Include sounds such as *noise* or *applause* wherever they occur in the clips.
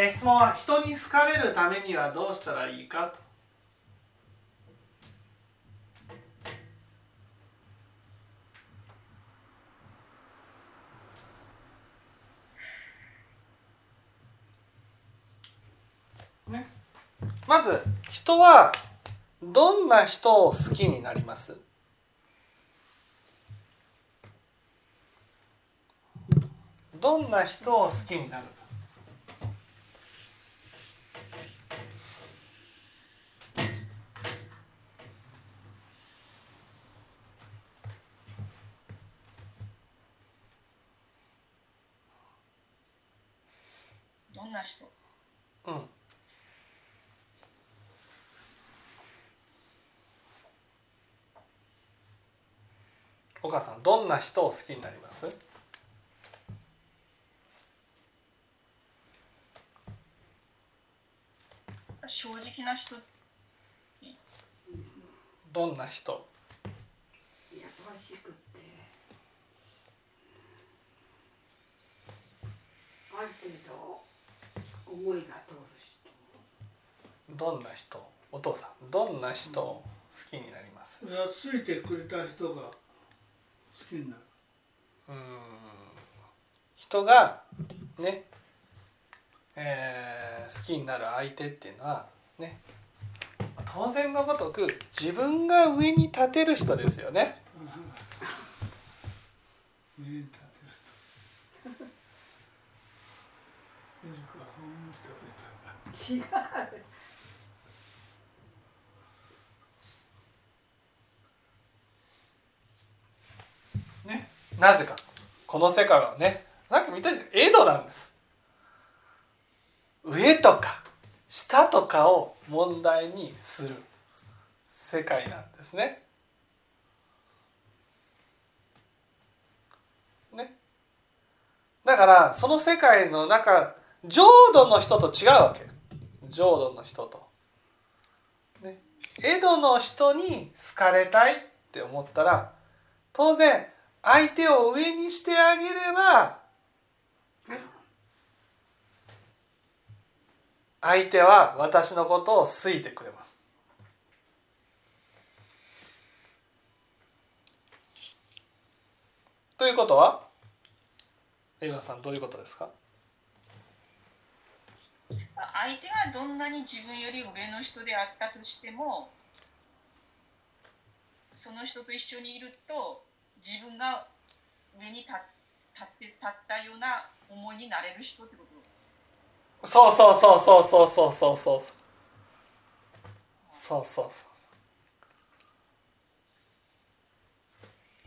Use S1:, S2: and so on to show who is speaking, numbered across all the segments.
S1: えー、質問は人に好かれるためにはどうしたらいいかと。ね、まず人はどんな人を好きになります？どんな人を好きになる？か
S2: どんな人。
S1: うん。岡さんどんな人を好きになります？
S2: 正直な人
S1: どんな人
S3: 優しくって。ある程度思いが通る人。
S1: どんな人？お父さん。どんな人？を好きになります？
S4: いやついてくれた人が好きになる。
S1: うーん。人がね、えー好きになる相手っていうのはね。当然のごとく自分が上に立てる人ですよね。
S4: 上に立てる人よくは思っておれたが
S3: 違 *laughs* う
S1: ね、なぜか。この世界はねさっきも言ったようにエドなんです。上とか下とかを問題にする世界なんですね。ね。だからその世界の中浄土の人と違うわけ。浄土の人と。ね、エドの人に好かれたいって思ったら当然相手を上にしてあげれば、ね、相手は私のことを好いてくれます。ということは江川さんどういうことですか？
S2: 相手がどんなに自分より上の人であったとしてもその人と一緒にいると自分が上に立立って立ったような思いになれる人ってこと？
S1: そうそうそうそうそうそうそうそうそうそうそう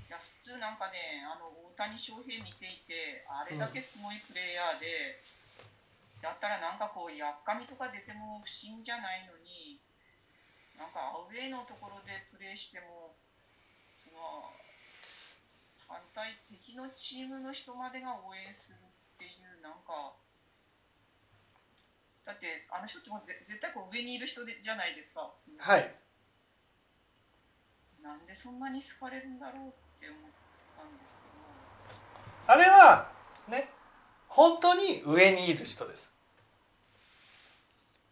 S2: いや普通なんかねあの大谷翔平見ていてあれだけすごいプレイヤーで、だったらなんかこうやっかみとか出ても不審じゃないのになんかアウェーのところでプレーしてもその反対敵のチームの人までが応援するっていうなんかだってあの人ってもうぜ絶対こう上にいる人でじゃないですか。
S1: はい
S2: なんでそんなに好かれるんだろうって思ったんですけど。
S1: あれはね本当に上にいる人です。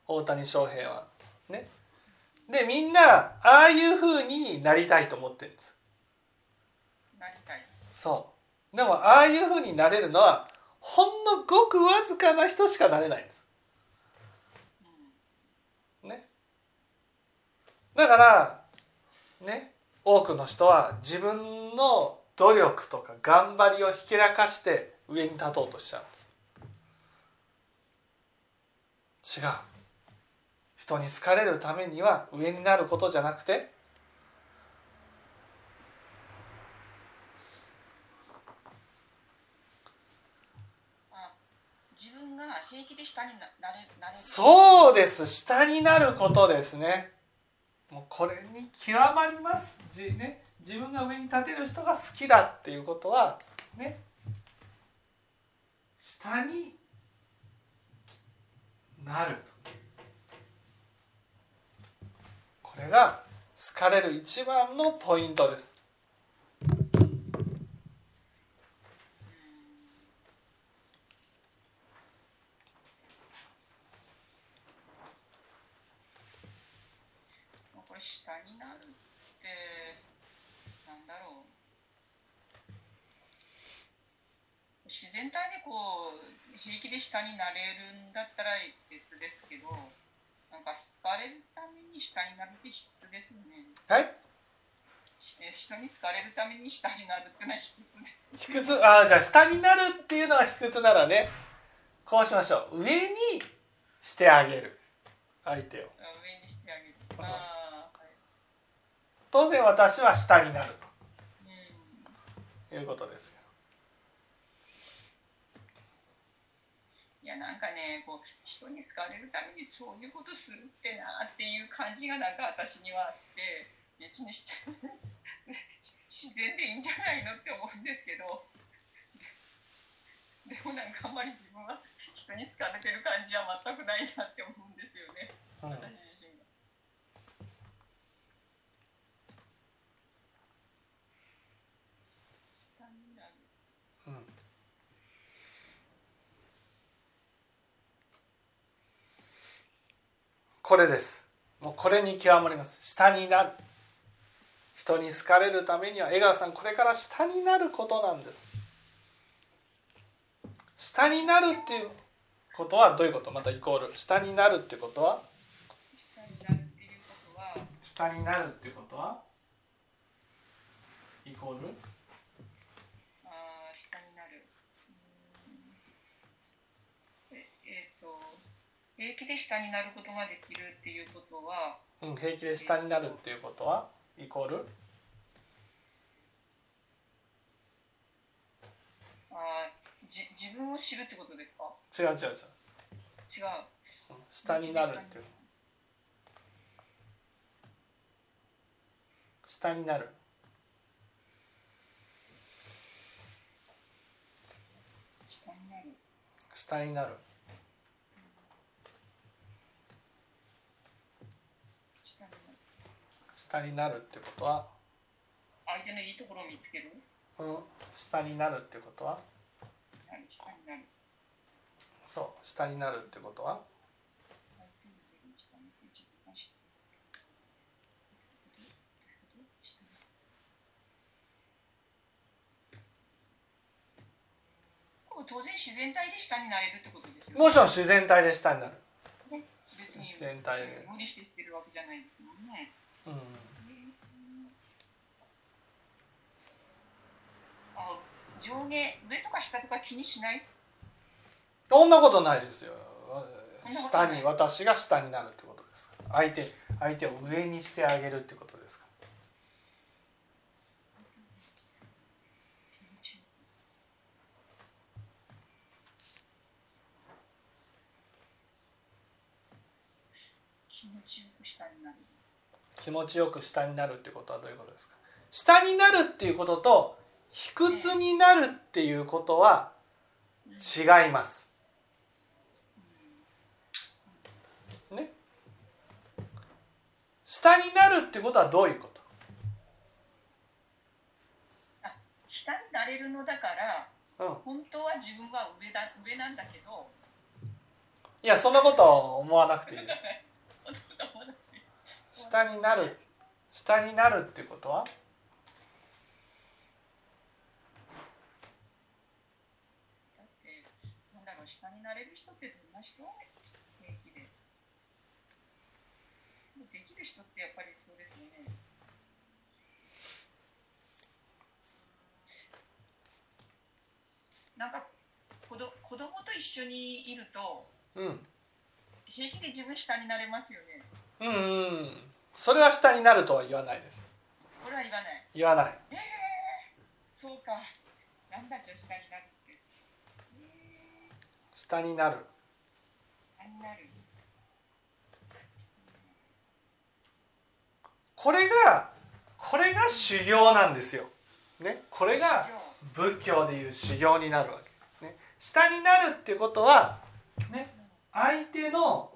S1: 大谷翔平は。ね。でみんなああいうふうになりたいと思ってるんです。
S2: なりたい。
S1: そう。でもああいうふうになれるのはほんのごくわずかな人しかなれないんです。
S2: うん。
S1: ね。だからね。多くの人は自分の努力とか頑張りをひけらかして上に立とうとしちゃうんです。違う。人に好かれるためには上になることじゃなくて
S2: あ自分が平気で下にななれなれる。
S1: そうです。下になることですね。もうこれに極まります。じ、ね、自分が上に立てる人が好きだっていうことはね下になるこれが好かれる一番のポイントです。
S2: 下になるって。自然体でこう平気で下になれるんだったら別ですけどなんか好かれるために下になるって卑屈ですよね。
S1: はい？
S2: え人に好かれるために下になるってのは卑屈です。
S1: 卑屈？あじゃあ下になるっていうのが卑屈ならねこうしましょう。上にしてあげる。相手を。
S2: あ上にしてあげる。ああはい。
S1: 当然私は下になる
S2: うん。
S1: ということですよ
S2: やなんかねこう人に好かれるためにそういうことするってなっていう感じがなんか私にはあって別にし自然でいいんじゃないのって思うんですけど。でもなんかあんまり自分は人に好かれてる感じは全くないなって思うんですよね。
S1: うん
S2: 私自身が。下になる
S1: うんこれです。もうこれに極まります。下になる。人に好かれるためには江川さんこれから下になることなんです。下になるっていうことはどういうこと？またイコール。下になるってことは？
S2: 下になるっていうことは？
S1: 下になるってことは？イコール
S2: あー下になるうーんええーと平気で下になることができるっていうことは
S1: うん、平気で下になるっていうことはイコール？
S2: あーじ自分を知るってことですか？
S1: 違う違う違う。
S2: 違う。
S1: うん下になるっていう。下になる。
S2: 下になる。
S1: 下になる
S2: 下になる
S1: 下になるってことは、
S2: 相手のいいところを見つける？
S1: うん、下になるってことは？
S2: はい下になる。
S1: そう下になるってことは？
S2: 当然自然体で下になれるってことです
S1: もちろん自然体で下になる。
S2: ね
S1: 自然体で、
S2: 無理して言ってるわけじゃないですもんね。
S1: う
S2: 上下上とか下とか気にしない？
S1: そんなことないですよ。下に私が下になるってことです相手相手を上にしてあげるってことですから
S2: 気持ちよく下になる。
S1: 気持ちよく下になるってことはどういうことですか？下になるっていうことと卑屈になるっていうことは違います。ね？下になるってことはどういうこと？
S2: 下になれるのだから
S1: うん。
S2: 本当は自分は上だ上なんだけど
S1: いやそんなこと思わなくていい。下になる下になるってことは？
S2: だってなんだろう下になれる人ってどんな人？平気でできる人ってやっぱりそうですよね。なんか子ど子供と一緒にいると
S1: うん。
S2: 平気で自分下になれますよね。
S1: うんうん。それは下になるとは言わないです。
S2: これは言わない。
S1: 言わない。
S2: ええそうか。なんだじゃあ下になるって。え
S1: 下になる。
S2: ー、下になる。
S1: これがこれが修行なんですよ。ね。これが仏教でいう修行になるわけ。ね。下になるっていうことはね相手の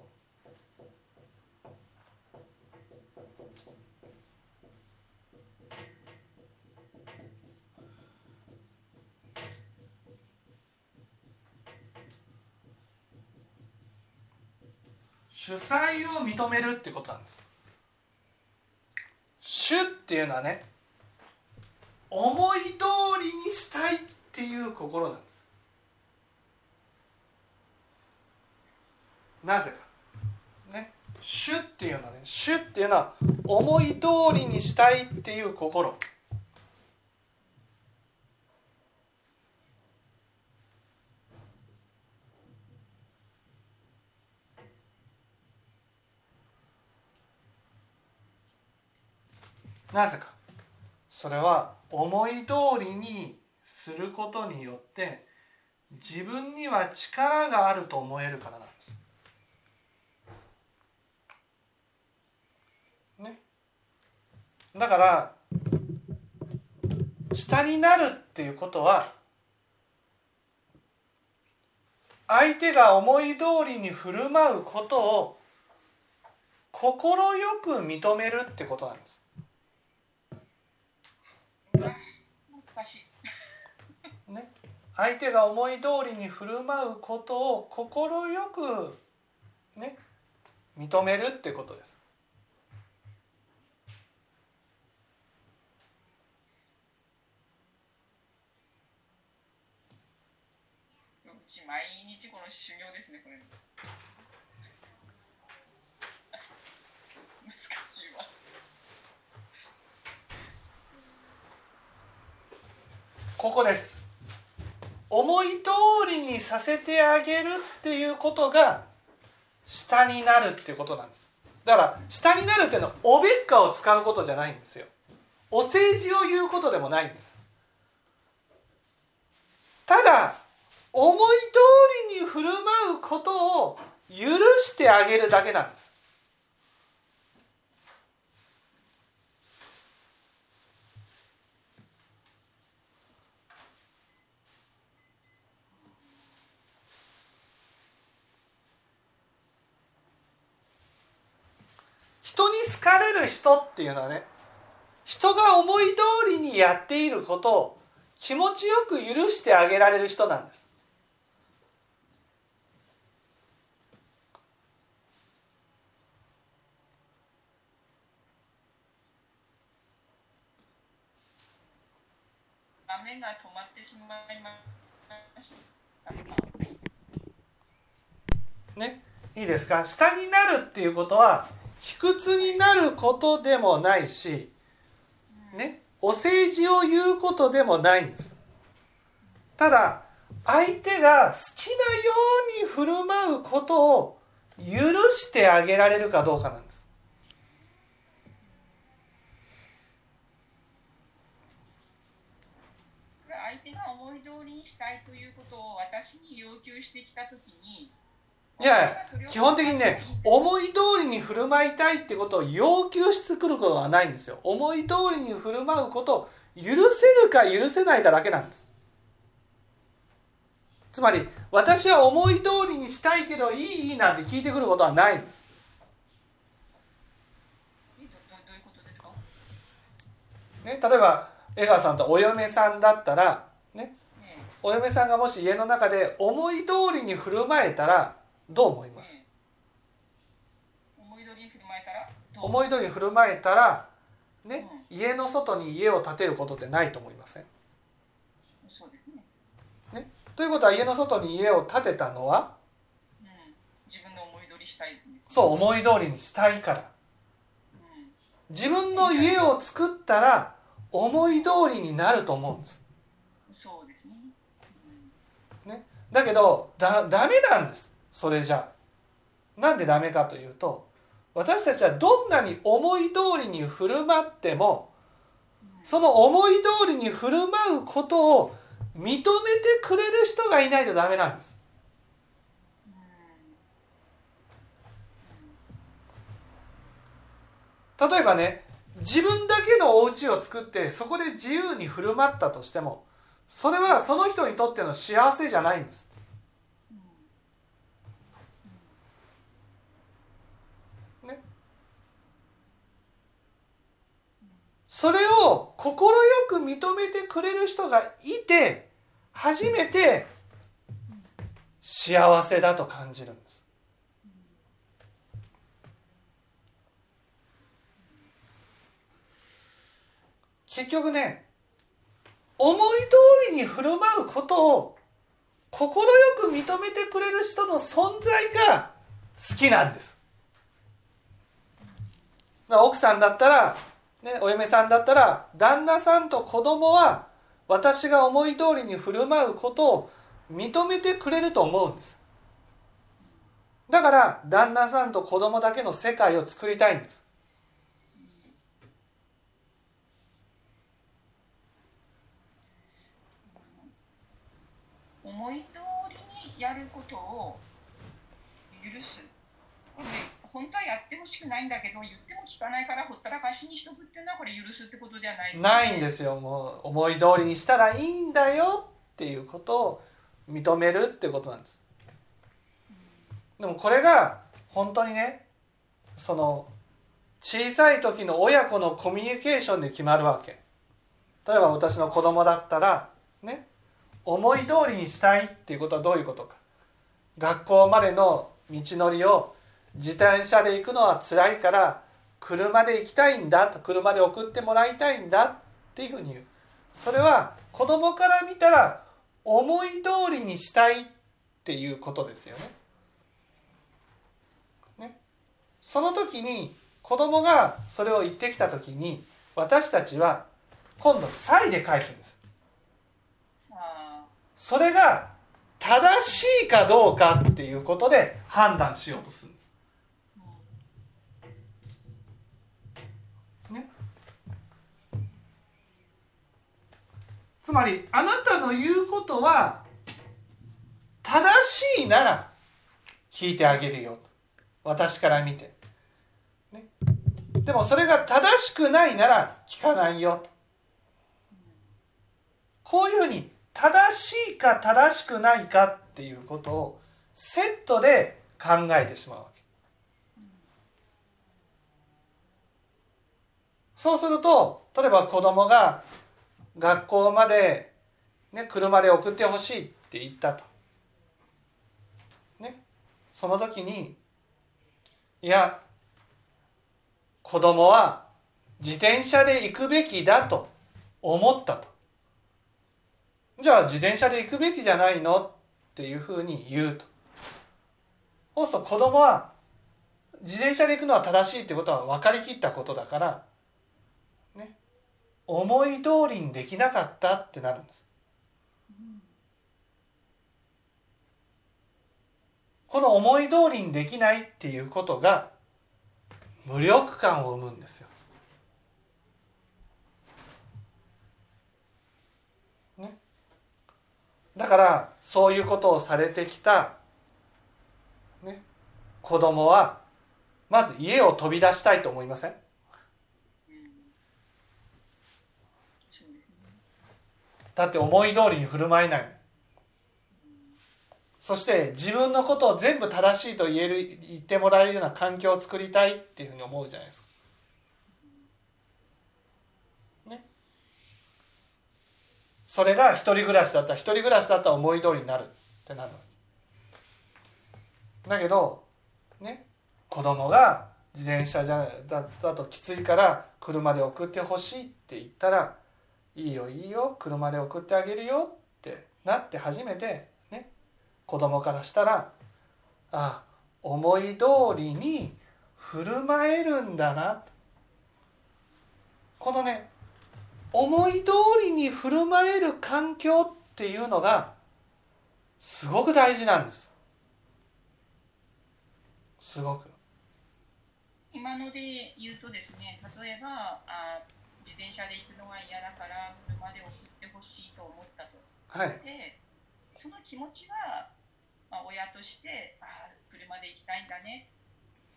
S1: 主催を認めるってことなんです。主。っていうのはね思い通りにしたいっていう心なんです。なぜか。ね。主っていうのはね主っていうのは思い通りにしたいっていう心。なぜかそれは思い通りにすることによって自分には力があると思えるからなんです。ね。だから下になるっていうことは相手が思い通りに振る舞うことを快く認めるってことなんです。
S2: 難しい。
S1: ね、相手が思い通りに振る舞うことを快くね認めるってことです。
S2: うち毎日この修行ですねこれ。難しいわ。
S1: ここです。思い通りにさせてあげるっていうことが下になるっていうことなんです。だから下になるっていうのはおべっかを使うことじゃないんですよ。お世辞を言うことでもないんです。ただ思い通りに振る舞うことを許してあげるだけなんです。人に好かれる人っていうのはね人が思い通りにやっていることを気持ちよく許してあげられる人なんです
S2: 雨が止まってしまいました。
S1: ねいいですか？下になるっていうことは卑屈になることでもないしねお世辞を言うことでもないんです。ただ相手が好きなように振る舞うことを許してあげられるかどうかなんです。
S2: これ相手が思い通りにしたいということを私に要求してきたときに
S1: いや基本的にね思い通りに振る舞いたいってことを要求してくることはないんですよ。思い通りに振る舞うことを許せるか許せないかだけなんです。つまり私は思い通りにしたいけどいいいいなんて聞いてくることはないんです。ね、例えば江川さんとお嫁さんだったら、ね、
S2: ね
S1: お嫁さんがもし家の中で思い通りに振る舞えたらどう思い
S2: え
S1: ます？
S2: 思い通りに振る舞えたら
S1: 思い通りに振る舞えたら、ね、家の外に家を建てることってないと思いません？
S2: そうですね、
S1: ということは家の外に家を建てたのは？
S2: うん、自分の思い通りしたい
S1: そう思い通りにしたいから。
S2: うん。
S1: 自分の家を作ったら思い通りになると思うんです。
S2: そうですね、うん。
S1: だけどだダメなんですそれじゃ。なんでダメかというと私たちはどんなに思い通りに振る舞ってもその思い通りに振る舞うことを認めてくれる人がいないとダメなんです。例えばね自分だけのお家を作ってそこで自由に振る舞ったとしてもそれはその人にとっての幸せじゃないんです。それを快く認めてくれる人がいて初めて幸せだと感じるんです。結局ね思い通りに振る舞うことを快く認めてくれる人の存在が好きなんです。奥さんだったら、ね、お嫁さんだったら旦那さんと子供は私が思い通りに振る舞うことを認めてくれると思うんです。だから旦那さんと子供だけの世界を作りたいんです。
S2: 思い通りにやることを許す。本当はやってほしくないんだけど言っても聞かないからほったらかしにしとくっていうのはこれ許すってことではない。
S1: ないんですよもう思い通りにしたらいいんだよっていうことを認めるってことなんです。でもこれが本当にねその小さい時の親子のコミュニケーションで決まるわけ。例えば私の子供だったらね思い通りにしたいっていうことはどういうことか。学校までの道のりを自転車で行くのは辛いから車で行きたいんだと車で送ってもらいたいんだっていうふうに言うそれは子供から見たら思い通りにしたいっていうことですよね。ねその時に子供がそれを言ってきた時に私たちは今度「サイ」で返すんです。それが正しいかどうかっていうことで判断しようとするつまりあなたの言うことは正しいなら聞いてあげるよ私から見て、ね、でもそれが正しくないなら聞かないよこういうふうに正しいか正しくないかっていうことをセットで考えてしまうわけ。そうすると例えば子供が学校まで、ね、車で送ってほしいって言ったと。ね、その時にいや子供は自転車で行くべきだと思ったと。じゃあ自転車で行くべきじゃないのっていうふうに言うと。そうすると子供は自転車で行くのは正しいってことは分かりきったことだから思い通りにできなかったってなるんです。この思い通りにできないっていうことが無力感を生むんですよ。ねだからそういうことをされてきた、ね、子供はまず家を飛び出したいと思いません？だって思い通りに振る舞えない。そして自分のことを全部正しいと言える言ってもらえるような環境を作りたいっていうふうに思うじゃないですか。ね。それが一人暮らしだったら一人暮らしだったら思い通りになるってなるだけどね。子供が自転車じゃだだときついから車で送ってほしいって言ったらいいよいいよ。車で送ってあげるよってなって初めてね子供からしたらあ思い通りに振る舞えるんだな。このね思い通りに振る舞える環境っていうのがすごく大事なんです。すごく。
S2: 今ので言うとですね例えばあ自転車で行くのが嫌だから車で送ってほしいと思ったと、
S1: はい、
S2: でその気持ちは、まあ、親としてあ車で行きたいんだね。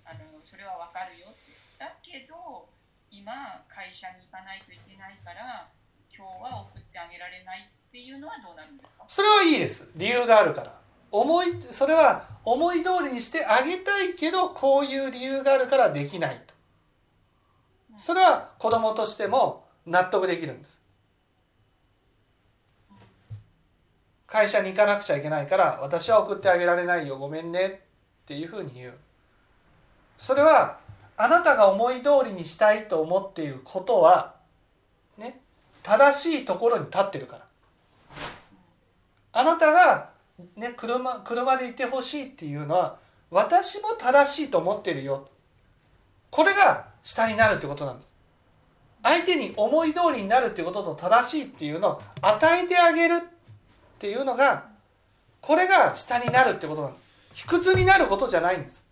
S2: あのそれはわかるよって。だけど今会社に行かないといけないから今日は送ってあげられないっていうのはどうなるんですか？
S1: それはいいです。理由があるから。思いそれは思い通りにしてあげたいけどこういう理由があるからできないとそれは子供としても納得できるんです。会社に行かなくちゃいけないから私は送ってあげられないよごめんねっていうふうに言う。それはあなたが思い通りにしたいと思っていることはね正しいところに立ってるから。あなたが、ね、車車でいてほしいっていうのは私も正しいと思ってるよ。これが下になるってことなんです。相手に思い通りになるっていうことと正しいっていうのを与えてあげるっていうのがこれが下になるってことなんです。卑屈になることじゃないんです。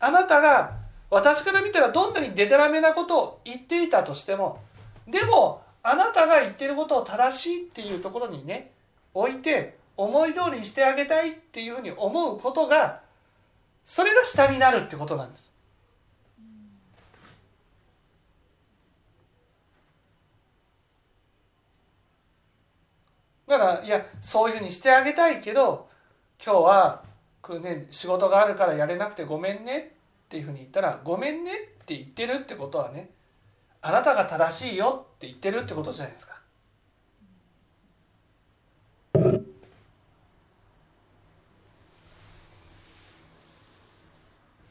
S1: あなたが私から見たらどんなにデタラメなことを言っていたとしてもでもあなたが言ってることを正しいっていうところにね置いて思い通りにしてあげたいっていうふうに思うことがそれが下になるってことなんです。だからいやそういうふうにしてあげたいけど今日は、ね、仕事があるからやれなくてごめんねっていうふうに言ったら「ごめんね」って言ってるってことはねあなたが正しいよって言ってるってことじゃないですか。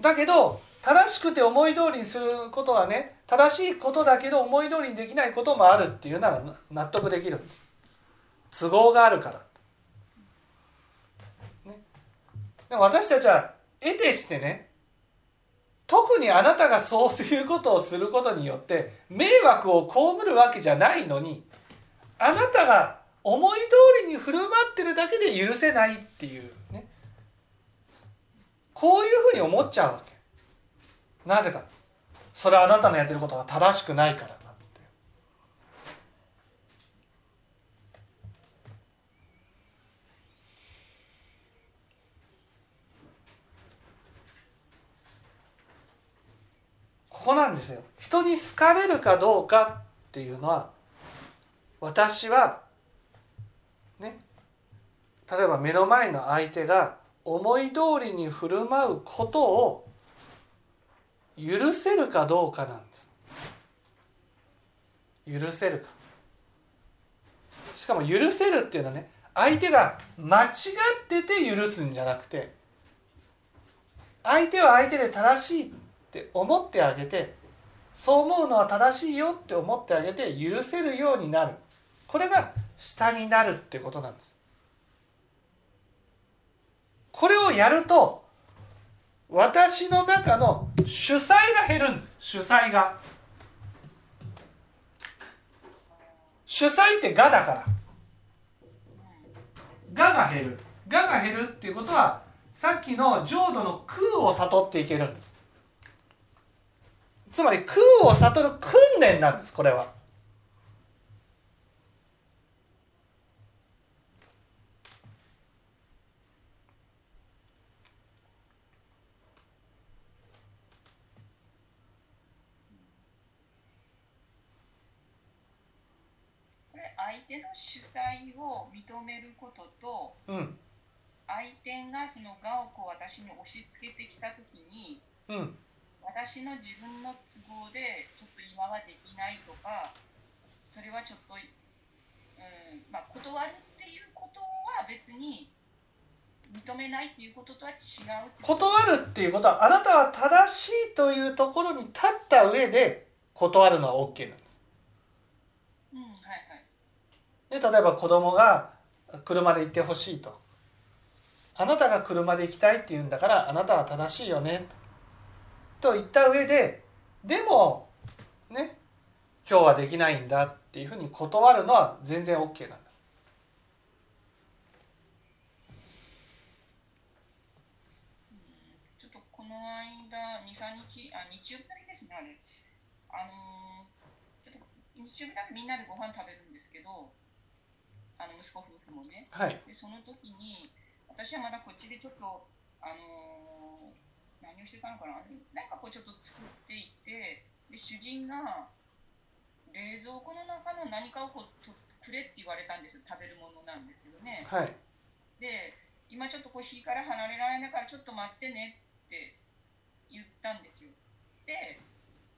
S1: だけど正しくて思い通りにすることはね正しいことだけど思い通りにできないこともあるっていうなら納得できるんです都合があるから、ね、でも私たちは得てしてね特にあなたがそういうことをすることによって迷惑を被るわけじゃないのにあなたが思い通りに振る舞ってるだけで許せないっていうね。こういうふうに思っちゃうわけ。なぜか。それはあなたのやってることが正しくないからだってここなんですよ。人に好かれるかどうかっていうのは私はね例えば目の前の相手が思い通りに振る舞うことを許せるかどうかなんです。許せるか。しかも許せるっていうのはね相手が間違ってて許すんじゃなくて相手は相手で正しいって思ってあげてそう思うのは正しいよって思ってあげて許せるようになる。これが下になるってことなんです。これをやると私の中の主催が減るんです。主催が。主催って「が」だから「が」が減る「が」が減るっていうことはさっきの浄土の空を悟っていけるんです。つまり空を悟る訓練なんですこれは。
S2: これ相手の主催を認めることと
S1: うん。
S2: 相手がその我をこう私に押し付けてきた時に
S1: うん
S2: 私の自分の都合でちょっと今はできないとかそれはちょっと、うんまあ、断るっていうことは別に認めないっていうこととは違う
S1: 断るっていうことはあなたは正しいというところに立った上で断るのは OK なんです。
S2: うんはいはい。
S1: で例えば子供が車で行ってほしいと。あなたが車で行きたいって言うんだからあなたは正しいよね。と言った上ででもね今日はできないんだっていうふうに断るのは全然 OK なんです。
S2: ちょっとこの間23日あ日曜日だけですねあれ。あのーちょっと日曜日だけみんなでご飯食べるんですけどあの息子夫婦もね。
S1: はい。
S2: でその時に私はまだこっちでちょっとあのー何をしてたのかな？なんかこうちょっと作っていてで主人が冷蔵庫の中の何かをこうとくれって言われたんですよ。食べるものなんですけどね。
S1: はい。
S2: で今ちょっとこう火から離れられないからちょっと待ってねって言ったんですよ。で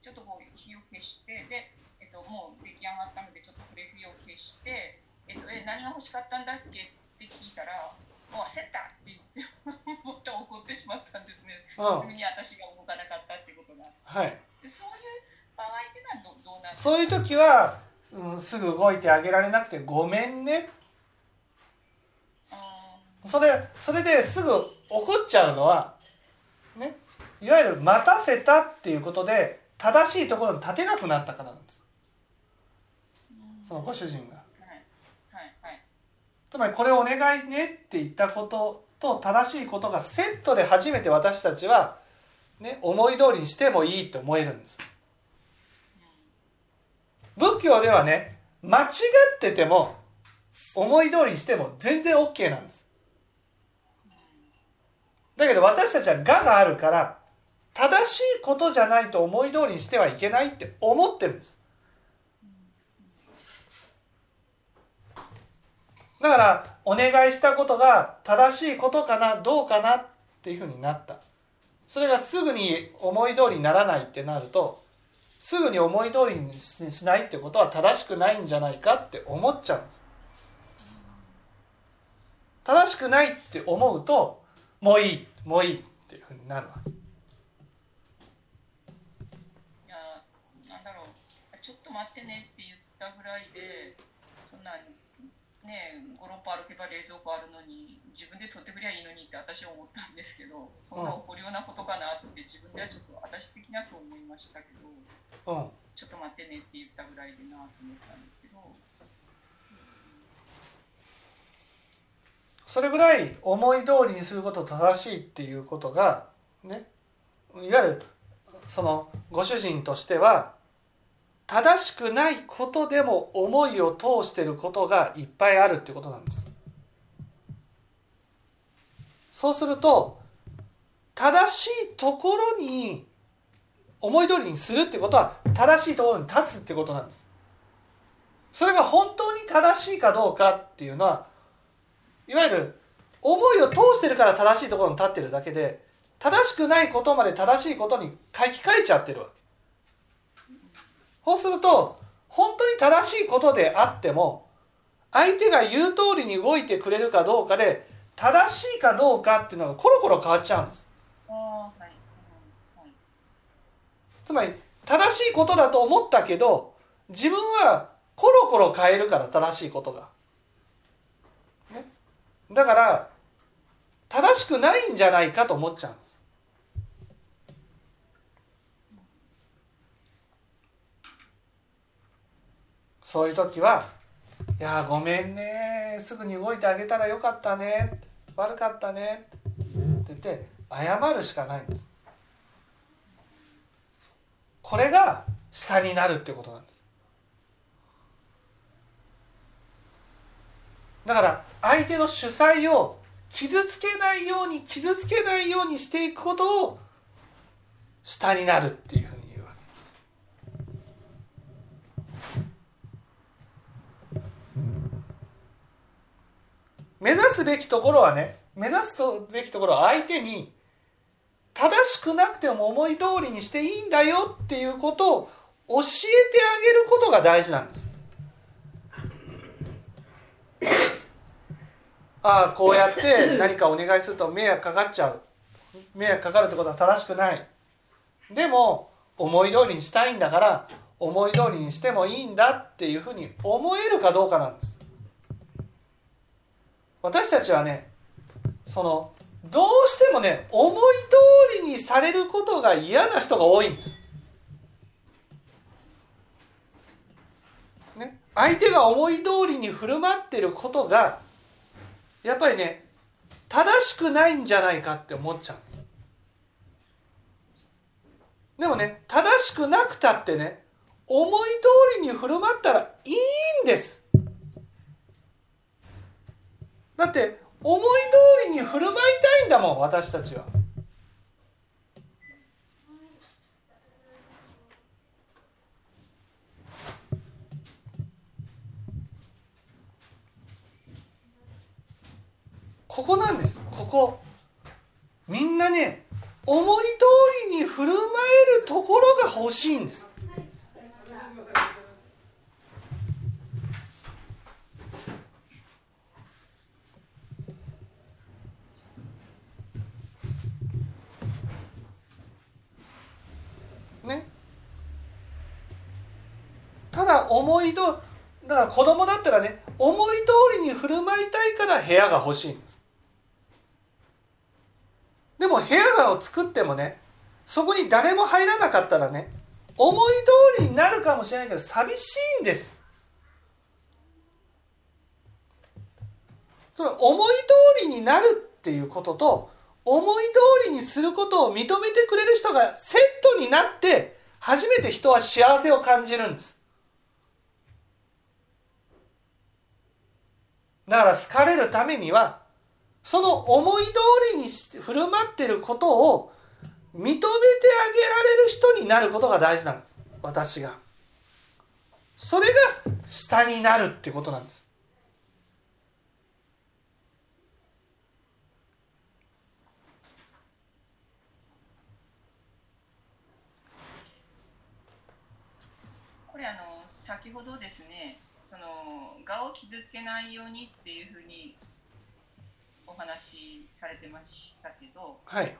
S2: ちょっとこう火を消してで、えっと、もう出来上がったのでちょっとこれ火を消して、えっと、え何が欲しかったんだっけ？って聞いたらもう焦ったって言って *laughs* また怒ってしまったんですね。
S1: うん。
S2: すぐに私が動かなかったってことが。
S1: はい。
S2: でそういう場合ってのはどどうなんですか？
S1: そういう時はすぐ動いてあげられなくてごめんね。
S2: あ
S1: それそれですぐ怒っちゃうのはねいわゆる待たせたっていうことで正しいところに立てなくなったからなんです。そのご主人が。つまりこれをお願いねって言ったことと正しいことがセットで初めて私たちは、ね、思い通りにしてもいいと思えるんです。仏教ではね間違ってても思い通りにしても全然 OK なんです。だけど私たちは我があるから正しいことじゃないと思い通りにしてはいけないって思ってるんです。だからお願いしたことが正しいことかなどうかなっていうふうになった。それがすぐに思い通りにならないってなるとすぐに思い通りにしないってことは正しくないんじゃないかって思っちゃうんです。正しくないって思うともういいもういいっていうふうになるわ
S2: いやなんだろう。ちょっと待ってねって言ったぐらいでね56歩歩けば冷蔵庫あるのに自分で取ってくりゃいいのにって私は思ったんですけどそんな起こるようなことかなって自分ではちょっと私的にはそう思いましたけど
S1: うん。
S2: ちょっと待ってねって言ったぐらいでなと思ったんですけど。
S1: それぐらい思い通りにすること正しいっていうことがねいわゆるそのご主人としては正しくないことでも思いを通してることがいっぱいあるってことなんです。そうすると正しいところに思い通りにするってことは正しいところに立つってことなんです。それが本当に正しいかどうかっていうのはいわゆる思いを通してるから正しいところに立ってるだけで正しくないことまで正しいことに書き換えちゃってるわけ。そうすると本当に正しいことであっても相手が言う通りに動いてくれるかどうかで正しいかどうかっていうのがコロコロ変わっちゃうんです、つまり正しいことだと思ったけど自分はコロコロ変えるから正しいことが、ね、だから正しくないんじゃないかと思っちゃうんです。そういう時は「いやごめんねすぐに動いてあげたらよかったね悪かったね」って言って謝るしかない。んですこれが下になるってことなんです。だから相手の主催を傷つけないように傷つけないようにしていくことを下になるっていうふうに言うわけ目指すべきところはね目指すべきところは相手に正しくなくても思い通りにしていいんだよっていうことを教えてあげることが大事なんです。*coughs* ああこうやって何かお願いすると迷惑かかっちゃう。迷惑かかるってことは正しくない。でも思い通りにしたいんだから思い通りにしてもいいんだっていうふうに思えるかどうかなんです私たちはねそのどうしてもね思い通りにされることが嫌な人が多いんです。ね、相手が思い通りに振る舞ってることがやっぱりね正しくないんじゃないかって思っちゃうんです。でもね正しくなくたってね思い通りに振る舞ったらいいんです。だって思い通りに振る舞いたいんだもん私たちは。ここなんです。ここ。みんなね思い通りに振る舞えるところが欲しいんですねただ思いどだから子供だったらね思い通りに振る舞いたいから部屋が欲しいんです。でも部屋を作ってもねそこに誰も入らなかったらね思い通りになるかもしれないけど寂しいんです。その思い通りになるっていうことと思い通りにすることを認めてくれる人がセットになって初めて人は幸せを感じるんです。だから好かれるためにはその思い通りに振る舞ってることを認めてあげられる人になることが大事なんです。私が。それが下になるってことなんです。
S2: これあの先ほどですねその我を傷つけないようにっていうふうにお話しされてましたけど
S1: はい。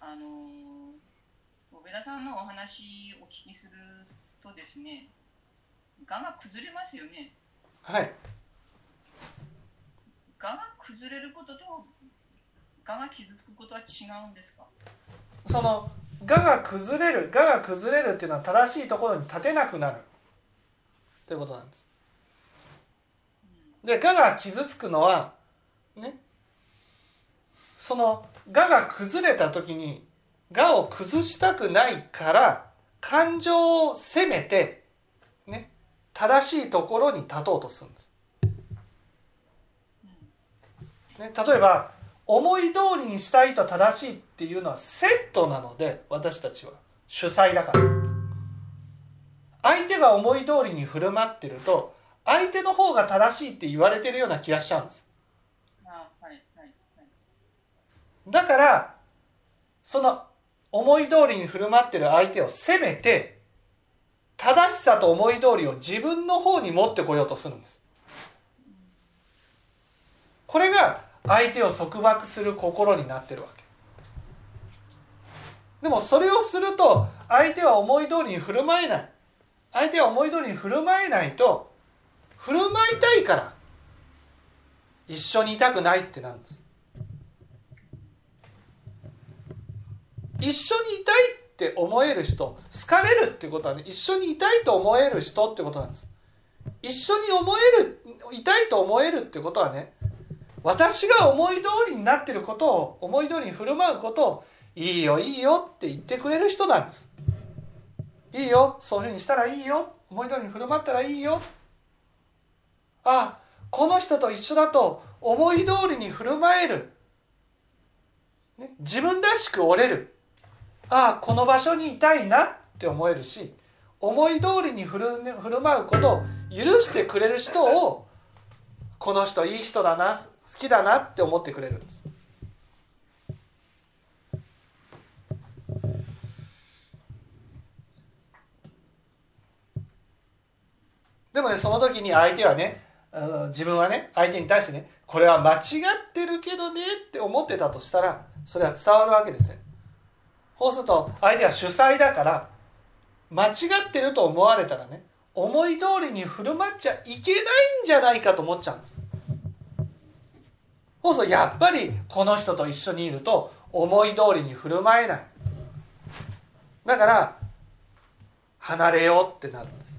S2: あの上田さんのお話をお聞きするとですね我が崩れますよね。
S1: はい。
S2: 我が崩れることと我が傷つくことは違うんですか？
S1: その我が崩れる我が崩れるっていうのは正しいところに立てなくなるということなんです。で我が傷つくのはねその我が崩れた時に我を崩したくないから感情を責めてね正しいところに立とうとするんです、ね、例えば思い通りにしたいと正しいっていうのはセットなので私たちは。主催だから。相手が思い通りに振る舞ってると相手の方が正しいって言われてるような気がしちゃうんです。だからその思い通りに振る舞ってる相手を責めて正しさと思い通りを自分の方に持ってこようとするんです。これが相手を束縛する心になってるわけ。でもそれをすると相手は思い通りに振る舞えない相手は思い通りに振る舞えないと振る舞いたいから一緒にいたくないってなるんです。一緒にいたいって思える人好かれるってことはね一緒にいたいと思える人ってことなんです。一緒に思えるいたいと思えるってことはね私が思い通りになってることを思い通りに振る舞うことをいいよいいよって言ってくれる人なんです。いいよ。そういうふうにしたらいいよ。思い通りに振る舞ったらいいよ。あこの人と一緒だと思い通りに振る舞える、ね、自分らしく折れる。あこの場所にいたいな。って思えるし思い通りに振る振る舞うことを許してくれる人をこの人いい人だな好きだなって思ってくれるんです。でもねその時に相手はね自分はね相手に対してねこれは間違ってるけどねって思ってたとしたらそれは伝わるわけですよ。そうすると相手は主催だから間違ってると思われたらね思い通りに振る舞っちゃいけないんじゃないかと思っちゃうんです。そうするとやっぱりこの人と一緒にいると思い通りに振る舞えない。だから離れようってなるんです。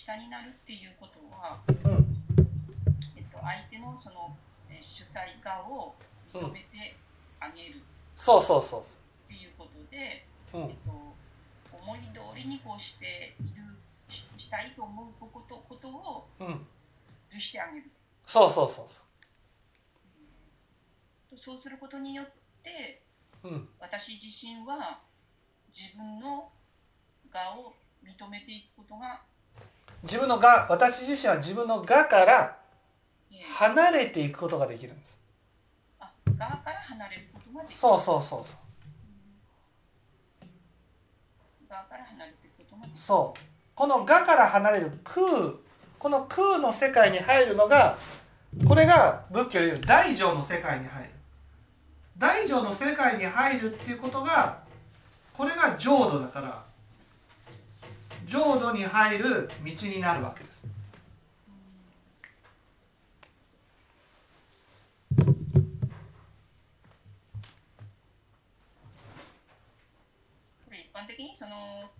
S2: 下になるっていうことは、
S1: うん。
S2: えっと、相手のそのえー主催化を認めてあげるっ
S1: そうそうそ
S2: ていうことで、えっ、と、思い通りにこうしているししたいと思うことことを
S1: うん、
S2: 許してあげる。
S1: そうそうそうそ
S2: そうすることによって
S1: う、うん、
S2: 私自身は自分の我を認めていくことが、
S1: 自分のが私自身は自分のがから
S2: えー
S1: 離れていくことができるんです。
S2: 側から離れることができる。
S1: そうそうそうそう。
S2: 側から離れていくことができる
S1: そう。この「が」から離れる「空」この「空」の世界に入るのがこれが仏教でいう大乗の世界に入る。大乗の世界に入るっていうことがこれが浄土だから浄土に入る道になるわけです。
S2: これ一般的にその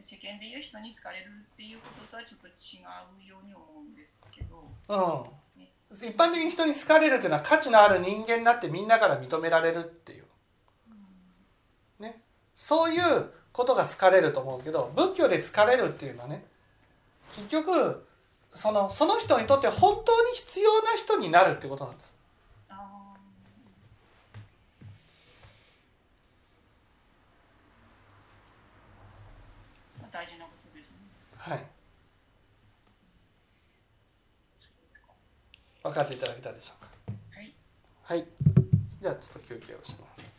S2: 世間で言う人に好かれるっていうこととはちょっと違うように思うんですけど。
S1: うん。一般的に人に好かれるっていうのは価値のある人間になってみんなから認められるっていう。ね。そういうことが好かれると思うけど仏教で好かれるっていうのはね結局そのその人にとって本当に必要な人になるってことなんです。
S2: 大事なことですね
S1: はい分かっていただけたでしょうか。
S2: はい。
S1: はい。じゃあちょっと休憩をします